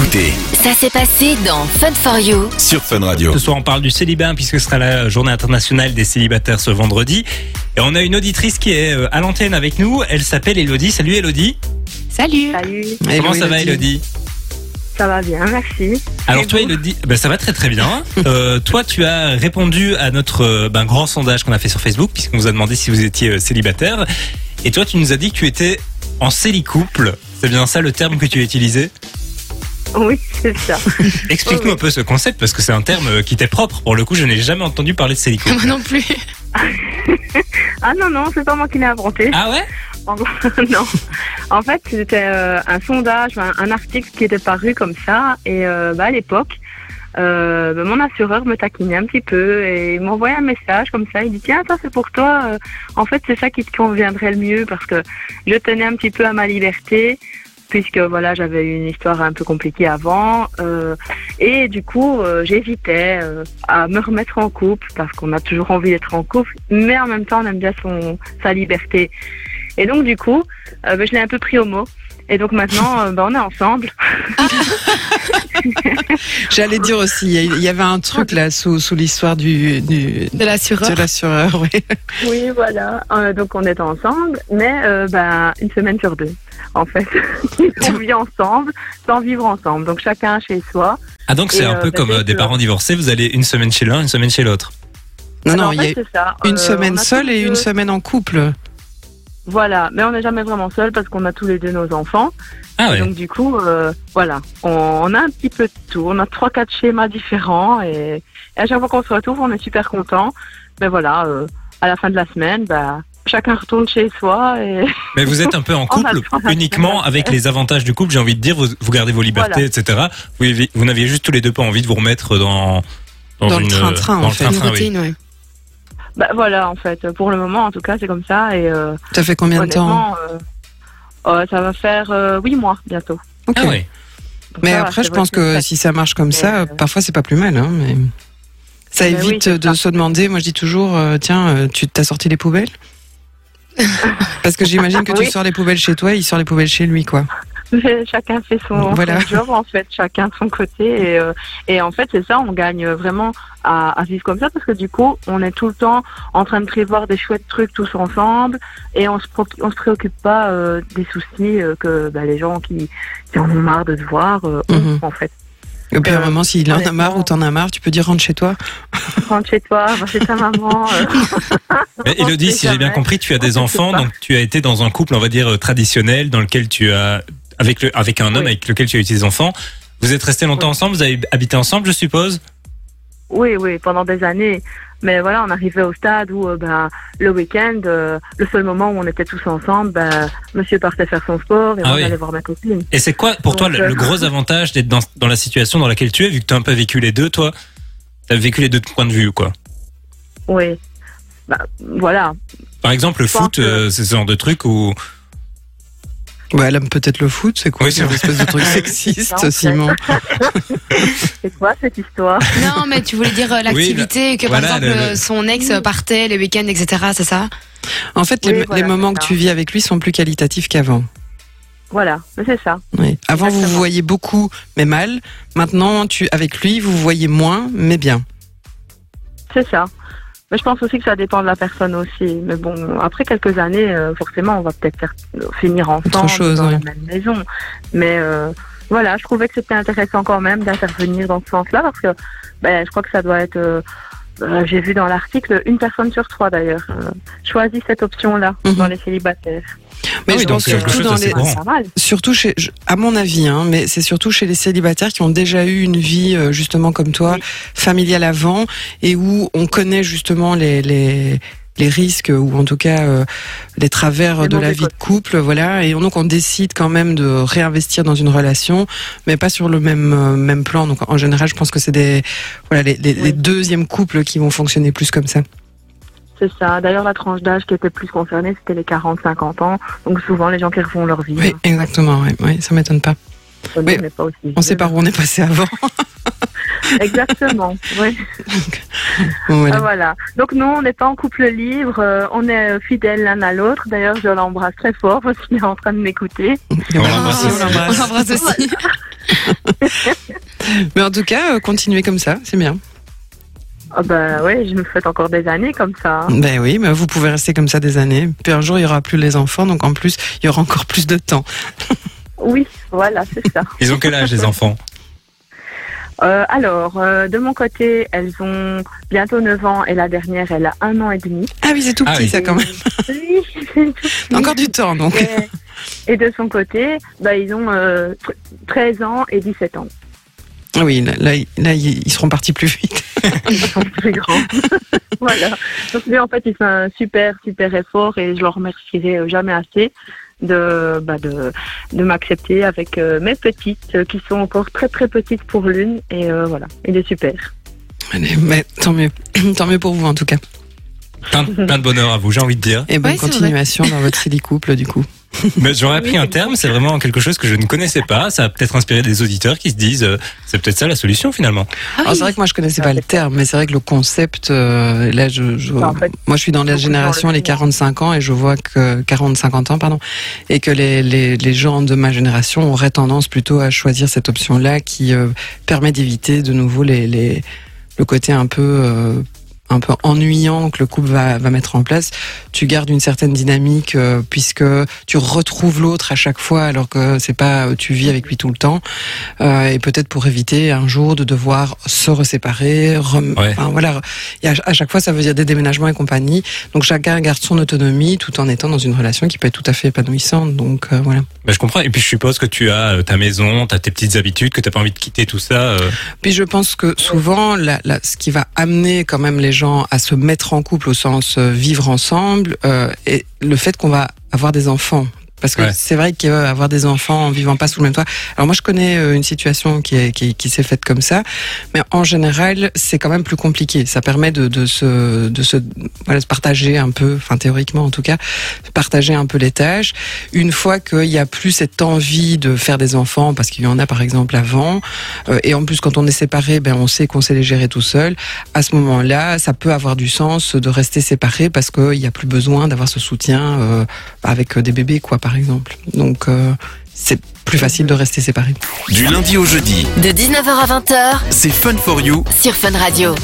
écoutez Ça s'est passé dans Fun for You. sur Fun Radio. Ce soir, on parle du célibat puisque ce sera la journée internationale des célibataires ce vendredi. Et on a une auditrice qui est euh, à l'antenne avec nous. Elle s'appelle Elodie. Salut Elodie. Salut. Salut, Comment ça va Elodie ça va bien, merci. Alors Et toi Elodie, ben, ça va très très bien. Euh, toi, tu as répondu à notre euh, ben, grand sondage qu'on a fait sur Facebook puisqu'on vous a demandé si vous étiez célibataire. Et toi, tu nous as dit que tu étais en célicouple. C'est bien ça le terme que tu as utilisé? Oui, c'est ça. Explique-nous un peu ce concept parce que c'est un terme euh, qui t'est propre. Pour le coup, je n'ai jamais entendu parler de célicouple. Moi non plus. Ah non, non, c'est pas moi qui l'ai inventé. Ah ouais? En- non. En fait, c'était euh, un sondage, un, un article qui était paru comme ça. Et euh, bah, à l'époque, euh, bah, mon assureur me taquinait un petit peu et il m'envoyait un message comme ça. Il dit Tiens, ça c'est pour toi. En fait, c'est ça qui te conviendrait le mieux parce que je tenais un petit peu à ma liberté. Puisque voilà, j'avais eu une histoire un peu compliquée avant, euh, et du coup, euh, j'hésitais euh, à me remettre en couple parce qu'on a toujours envie d'être en couple, mais en même temps, on aime bien son sa liberté. Et donc, du coup, euh, ben, je l'ai un peu pris au mot. Et donc maintenant, euh, ben, on est ensemble. J'allais dire aussi, il y avait un truc là sous, sous l'histoire du, du, De l'assureur. de l'assureur, oui. Oui, voilà. Euh, donc on est ensemble, mais euh, ben, une semaine sur deux, en fait. on vit ensemble, sans vivre ensemble. Donc chacun chez soi. Ah donc c'est un euh, peu bah, comme euh, des parents divorcés, vous allez une semaine chez l'un, une semaine chez l'autre. Non, Alors, non, en il y a ça. une Euh, semaine seule et une semaine en couple. Voilà, mais on n'est jamais vraiment seul parce qu'on a tous les deux nos enfants. Ah ouais. Donc du coup, euh, voilà, on, on a un petit peu de tout. On a trois, quatre schémas différents et, et à chaque fois qu'on se retrouve, on est super content. Mais voilà, euh, à la fin de la semaine, bah, chacun retourne chez soi et Mais vous êtes un peu en couple le uniquement avec les avantages du couple, j'ai envie de dire, vous, vous gardez vos libertés, Voilà. etc. Vous, vous n'aviez juste tous les deux pas envie de vous remettre dans Dans le une, train-train, dans en le fait. Une train-train, oui. routine, ouais. Bah, voilà, en fait, pour le moment, en tout cas, c'est comme ça. Et euh, Ça fait combien de temps? honnêtement, euh, euh, ça va faire euh, huit mois bientôt. Ok. Ah ouais. Donc Mais après, je pense que si ça marche comme ça, euh, parfois c'est pas plus mal. Hein, mais... Ça Mais oui, évite de ça. se demander, moi je dis toujours, euh, tiens, tu t'as sorti les poubelles? Parce que j'imagine que tu Oui. sors les poubelles chez toi, il sort les poubelles chez lui, quoi. Chacun fait son, Voilà. son job en fait, chacun de son côté et, euh, et en fait c'est ça, on gagne vraiment à, à vivre comme ça parce que du coup on est tout le temps en train de prévoir des chouettes trucs tous ensemble et on se on se préoccupe pas euh, des soucis euh, que bah, les gens qui, qui en ont marre de se voir euh, ont, Mhm. en fait. Et puis à un moment, s'il en a marre ou t'en as marre, tu peux dire rentre chez toi. Rentre chez toi, va chez ta maman. Elodie, si j'ai bien compris, tu as des enfants, donc tu as été dans un couple, on va dire, traditionnel, dans lequel tu as, avec, le, avec un homme Oui. avec lequel tu as eu tes enfants. Vous êtes restés longtemps Oui. ensemble, vous avez habité ensemble, je suppose? Oui, oui, pendant des années. Mais voilà, on arrivait au stade où euh, ben, le week-end, euh, le seul moment où on était tous ensemble, ben, monsieur partait faire son sport et Ah moi oui. j'allais voir ma copine. Et c'est quoi pour toi le, euh, le gros avantage d'être dans, dans la situation dans laquelle tu es, vu que tu as un peu vécu les deux, toi? Tu as vécu les deux points de vue, quoi. Oui. Bah, voilà. Par exemple, le foot, que- c'est ce genre de truc où. Ouais, elle aime peut-être le foot, c'est quoi Oui, C'est une espèce de truc sexiste, Non, Simon. C'est quoi cette histoire? Non, mais tu voulais dire euh, l'activité, que par exemple le- le- son ex euh, partait les week-ends, etc. C'est ça? En fait, Oui, les, voilà, les moments que tu vis avec lui sont plus qualitatifs qu'avant. Voilà, c'est ça. Oui. Avant, vous vous voyez beaucoup, mais mal. Maintenant, tu, avec lui, vous vous voyez moins, mais bien. C'est ça. Mais je pense aussi que ça dépend de la personne aussi. Mais bon, après quelques années, euh, forcément, on va peut-être finir ensemble chose, dans la même maison. Mais euh, voilà, je trouvais que c'était intéressant quand même d'intervenir dans ce sens-là parce que ben, je crois que ça doit être. Euh, J'ai vu dans l'article une personne sur trois d'ailleurs euh, choisit cette option-là Mhm. dans les célibataires. Mais Ah oui, je pense surtout dans les, mal. surtout chez, je- à mon avis, hein, mais c'est surtout chez les célibataires qui ont déjà eu une vie, euh, justement comme toi, Oui. familiale avant, et où on connaît justement les, les, les risques, ou en tout cas euh, les travers Les de la vie de couple, voilà, et donc on décide quand même de réinvestir dans une relation, mais pas sur le même, euh, même plan. Donc en général, je pense que c'est des, voilà, les, les, Oui. les deuxièmes couples qui vont fonctionner plus comme ça. C'est ça. D'ailleurs, la tranche d'âge qui était plus concernée, c'était les 40-50 ans. Donc souvent, les gens qui refont leur vie. Oui, exactement, oui, oui, ça m'étonne pas. On Oui. n'est pas aussi On sait par où on est passé avant. Exactement. oui. voilà. Ah, voilà. Donc nous, on n'est pas en couple libre. euh, on est fidèles l'un à l'autre. D'ailleurs, je l'embrasse très fort parce qu'il est en train de m'écouter. On l'embrasse aussi. on l'embrasse. Aussi. Mais en tout cas, euh, continuez comme ça, c'est bien. Ah bah ouais, je me souhaite encore des années comme ça. hein. Ben oui, mais vous pouvez rester comme ça des années. Puis un jour, il y aura plus les enfants, donc en plus, il y aura encore plus de temps. Oui, voilà, c'est ça. Ils ont quel âge les enfants? Euh, alors, euh, de mon côté, elles ont bientôt 9 ans et la dernière, elle a un an et demi. Ah oui, c'est tout Ah petit oui. ça quand même. Oui, c'est tout petit. Encore du temps donc. Et, et de son côté, bah, ils ont euh, tr- 13 ans et 17 ans. Ah Oui, là, là, là, ils seront partis plus vite. Ils sont plus grands. voilà. Donc lui, en fait, il fait un super, super effort et je le remercierai euh, jamais assez de, bah, de, de m'accepter avec euh, mes petites euh, qui sont encore très, très petites pour l'une. Et euh, voilà, il est super. Allez, mais tant mieux. tant mieux pour vous en tout cas. plein, de- plein de bonheur à vous, j'ai envie de dire. Et bonne Ouais, continuation dans votre silly couple du coup. Mais j'aurais appris un terme, c'est vraiment quelque chose que je ne connaissais pas. Ça a peut-être inspiré des auditeurs qui se disent, euh, c'est peut-être ça la solution finalement. Ah Alors oui. c'est vrai que moi je connaissais pas le terme, mais c'est vrai que le concept, euh, là je, je- En fait, moi je suis dans la génération le les font. 45 ans et je vois que 40-50 ans pardon, et que les, les, les gens de ma génération auraient tendance plutôt à choisir cette option-là qui euh, permet d'éviter de nouveau les, les le côté un peu euh, un peu ennuyant que le couple va, va mettre en place, tu gardes une certaine dynamique euh, puisque tu retrouves l'autre à chaque fois alors que c'est pas euh, tu vis avec lui tout le temps euh, et peut-être pour éviter un jour de devoir se reséparer. rem- Ouais. enfin, voilà, et à, à chaque fois ça veut dire des déménagements et compagnie. Donc chacun garde son autonomie tout en étant dans une relation qui peut être tout à fait épanouissante. Donc euh, voilà. Bah, je comprends. Et puis je suppose que tu as ta maison, tu as tes petites habitudes, que tu pas envie de quitter tout ça. Puis je pense que souvent, la, la- ce qui va amener quand même les gens à se mettre en couple au sens euh, vivre ensemble, euh, est le fait qu'on va avoir des enfants. Parce que Ouais. c'est vrai qu'avoir des enfants en vivant pas sous le même toit. Alors moi je connais euh, une situation qui, est, qui, qui s'est faite comme ça, mais en général c'est quand même plus compliqué. Ça permet de, de se de se voilà se partager un peu, enfin théoriquement en tout cas, partager un peu les tâches. Une fois qu'il y a plus cette envie de faire des enfants, parce qu'il y en a par exemple avant, euh, et en plus, quand on est séparé, ben on sait qu'on sait les gérer tout seul. À ce moment-là, ça peut avoir du sens de rester séparé parce qu'il n'y a plus besoin d'avoir ce soutien euh, avec des bébés, quoi, par exemple. Donc, euh, c'est plus facile de rester séparé. Du lundi au jeudi, De 19h à 20h c'est Fun for You sur Fun Radio.